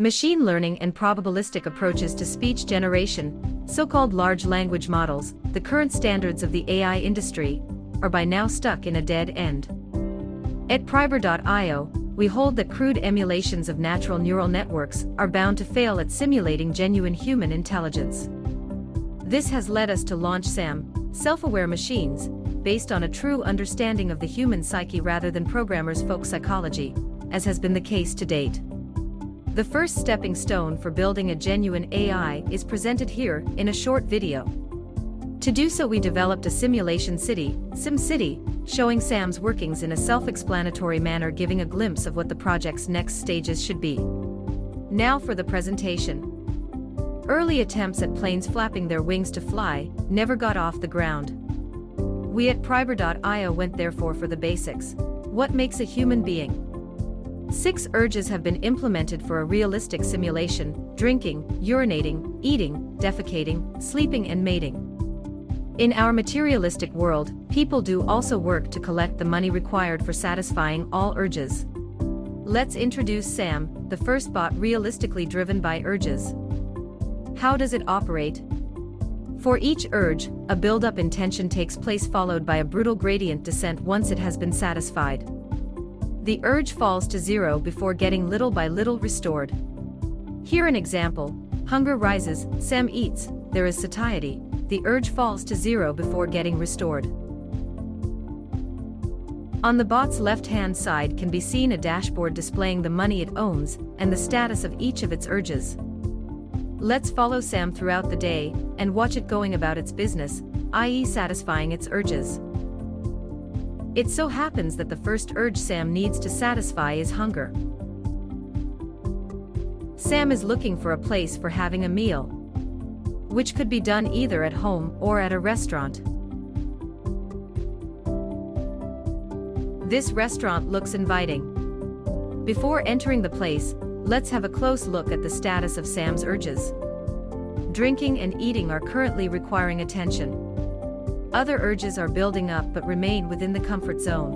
Machine learning and probabilistic approaches to speech generation, so-called large language models, the current standards of the AI industry, are by now stuck in a dead end. At Pribor.io, we hold that crude emulations of natural neural networks are bound to fail at simulating genuine human intelligence. This has led us to launch SAM, self-aware machines, based on a true understanding of the human psyche rather than programmers' folk psychology, as has been the case to date. The first stepping stone for building a genuine AI is presented here in a short video. To do so we developed a simulation city, SimCity, showing SAM's workings in a self-explanatory manner giving a glimpse of what the project's next stages should be. Now for the presentation. Early attempts at planes flapping their wings to fly never got off the ground. We at Pribor.io went therefore for the basics. What makes a human being? Six urges have been implemented for a realistic simulation drinking, urinating, eating, defecating, sleeping, and mating. In our materialistic world, people do also work to collect the money required for satisfying all urges. Let's introduce SAM, the first bot realistically driven by urges. How does it operate? For each urge, a build-up intention takes place followed by a brutal gradient descent once it has been satisfied. The urge falls to zero before getting little by little restored. Here an example, hunger rises, Sam eats, there is satiety, the urge falls to zero before getting restored. On the bot's left-hand side can be seen a dashboard displaying the money it owns and the status of each of its urges. Let's follow Sam throughout the day and watch it going about its business, i.e. satisfying its urges. It so happens that the first urge Sam needs to satisfy is hunger. Sam is looking for a place for having a meal, which could be done either at home or at a restaurant. This restaurant looks inviting. Before entering the place, Let's have a close look at the status of Sam's urges. Drinking and eating are currently requiring attention. Other urges are building up but remain within the comfort zone.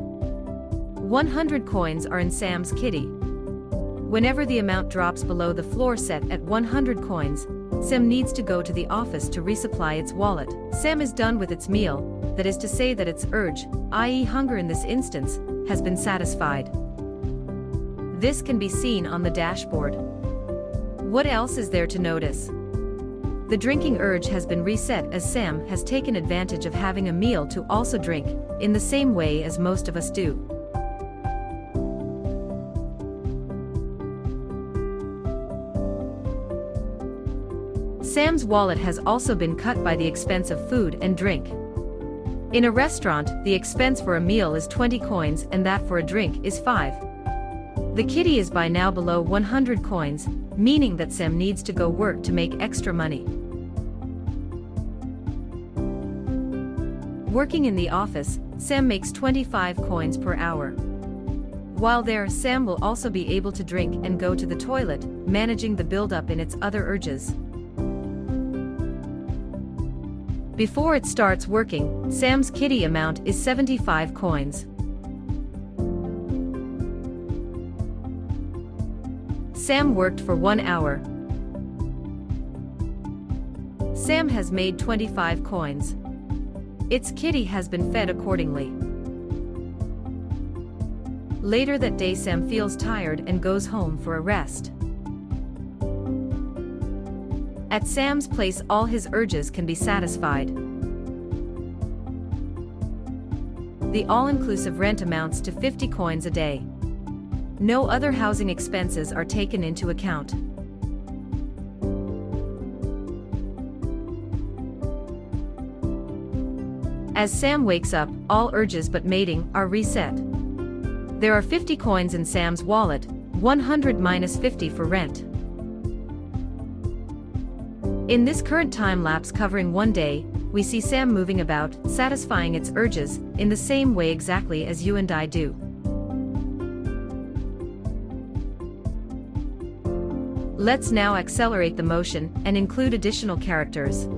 100 coins are in Sam's kitty. Whenever the amount drops below the floor set at 100 coins, Sam needs to go to the office to resupply its wallet. Sam is done with its meal, that is to say that its urge, i.e. hunger in this instance, has been satisfied. This can be seen on the dashboard. What else is there to notice? The drinking urge has been reset as Sam has taken advantage of having a meal to also drink, in the same way as most of us do. Sam's wallet has also been cut by the expense of food and drink. In a restaurant, the expense for a meal is 20 coins and that for a drink is 5. The kitty is by now below 100 coins, meaning that Sam needs to go work to make extra money. Working in the office, Sam makes 25 coins per hour. While there, Sam will also be able to drink and go to the toilet, managing the buildup in its other urges. Before it starts working, Sam's kitty amount is 75 coins. Sam worked for one hour. Sam has made 25 coins. Its kitty has been fed accordingly. Later that day Sam feels tired and goes home for a rest. At Sam's place all his urges can be satisfied. The all-inclusive rent amounts to 50 coins a day. No other housing expenses are taken into account. As Sam wakes up, all urges but mating are reset. There are 50 coins in Sam's wallet, 100 minus 50 for rent. In this current time lapse covering one day, we see Sam moving about, satisfying its urges, in the same way exactly as you and I do. Let's now accelerate the motion and include additional characters.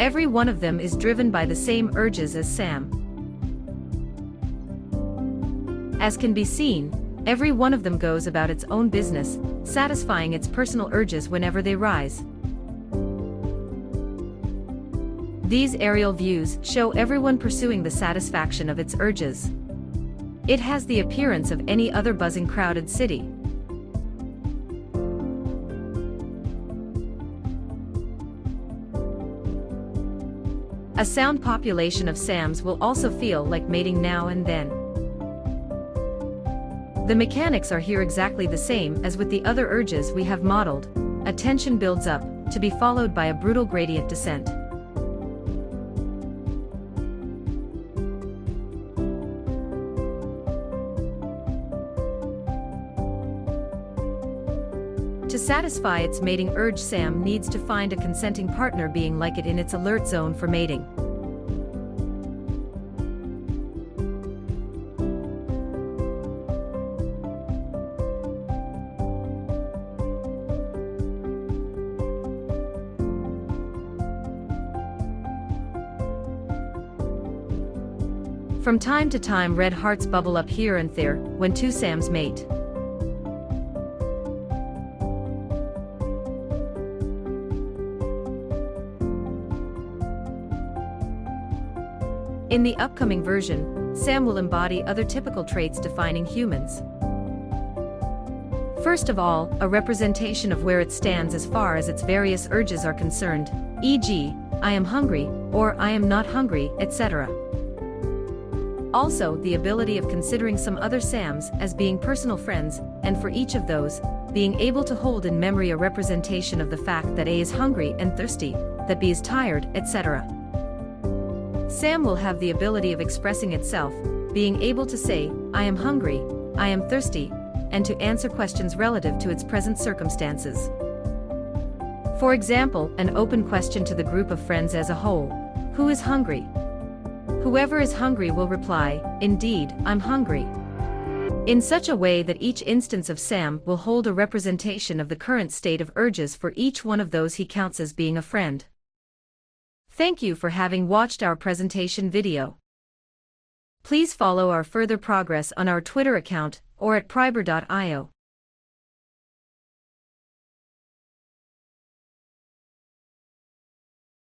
Every one of them is driven by the same urges as Sam. As can be seen, every one of them goes about its own business, satisfying its personal urges whenever they rise. These aerial views show everyone pursuing the satisfaction of its urges. It has the appearance of any other buzzing crowded city. A sound population of SAMs will also feel like mating now and then. The mechanics are here exactly the same as with the other urges we have modeled. A tension builds up, to be followed by a brutal gradient descent. To satisfy its mating urge Sam needs to find a consenting partner being like it in its alert zone for mating. From time to time red hearts bubble up here and there when two Sams mate. In the upcoming version, Sam will embody other typical traits defining humans. First of all, a representation of where it stands as far as its various urges are concerned, e.g., I am hungry, or I am not hungry, etc. Also, the ability of considering some other SAMs as being personal friends, and for each of those, being able to hold in memory a representation of the fact that A is hungry and thirsty, that B is tired, etc. Sam will have the ability of expressing itself, being able to say, I am hungry, I am thirsty, and to answer questions relative to its present circumstances. For example, an open question to the group of friends as a whole Who is hungry? Whoever is hungry will reply, Indeed, I'm hungry. In such a way that each instance of Sam will hold a representation of the current state of urges for each one of those he counts as being a friend. Thank you for having watched our presentation video. Please follow our further progress on our Twitter account or at pribor.io.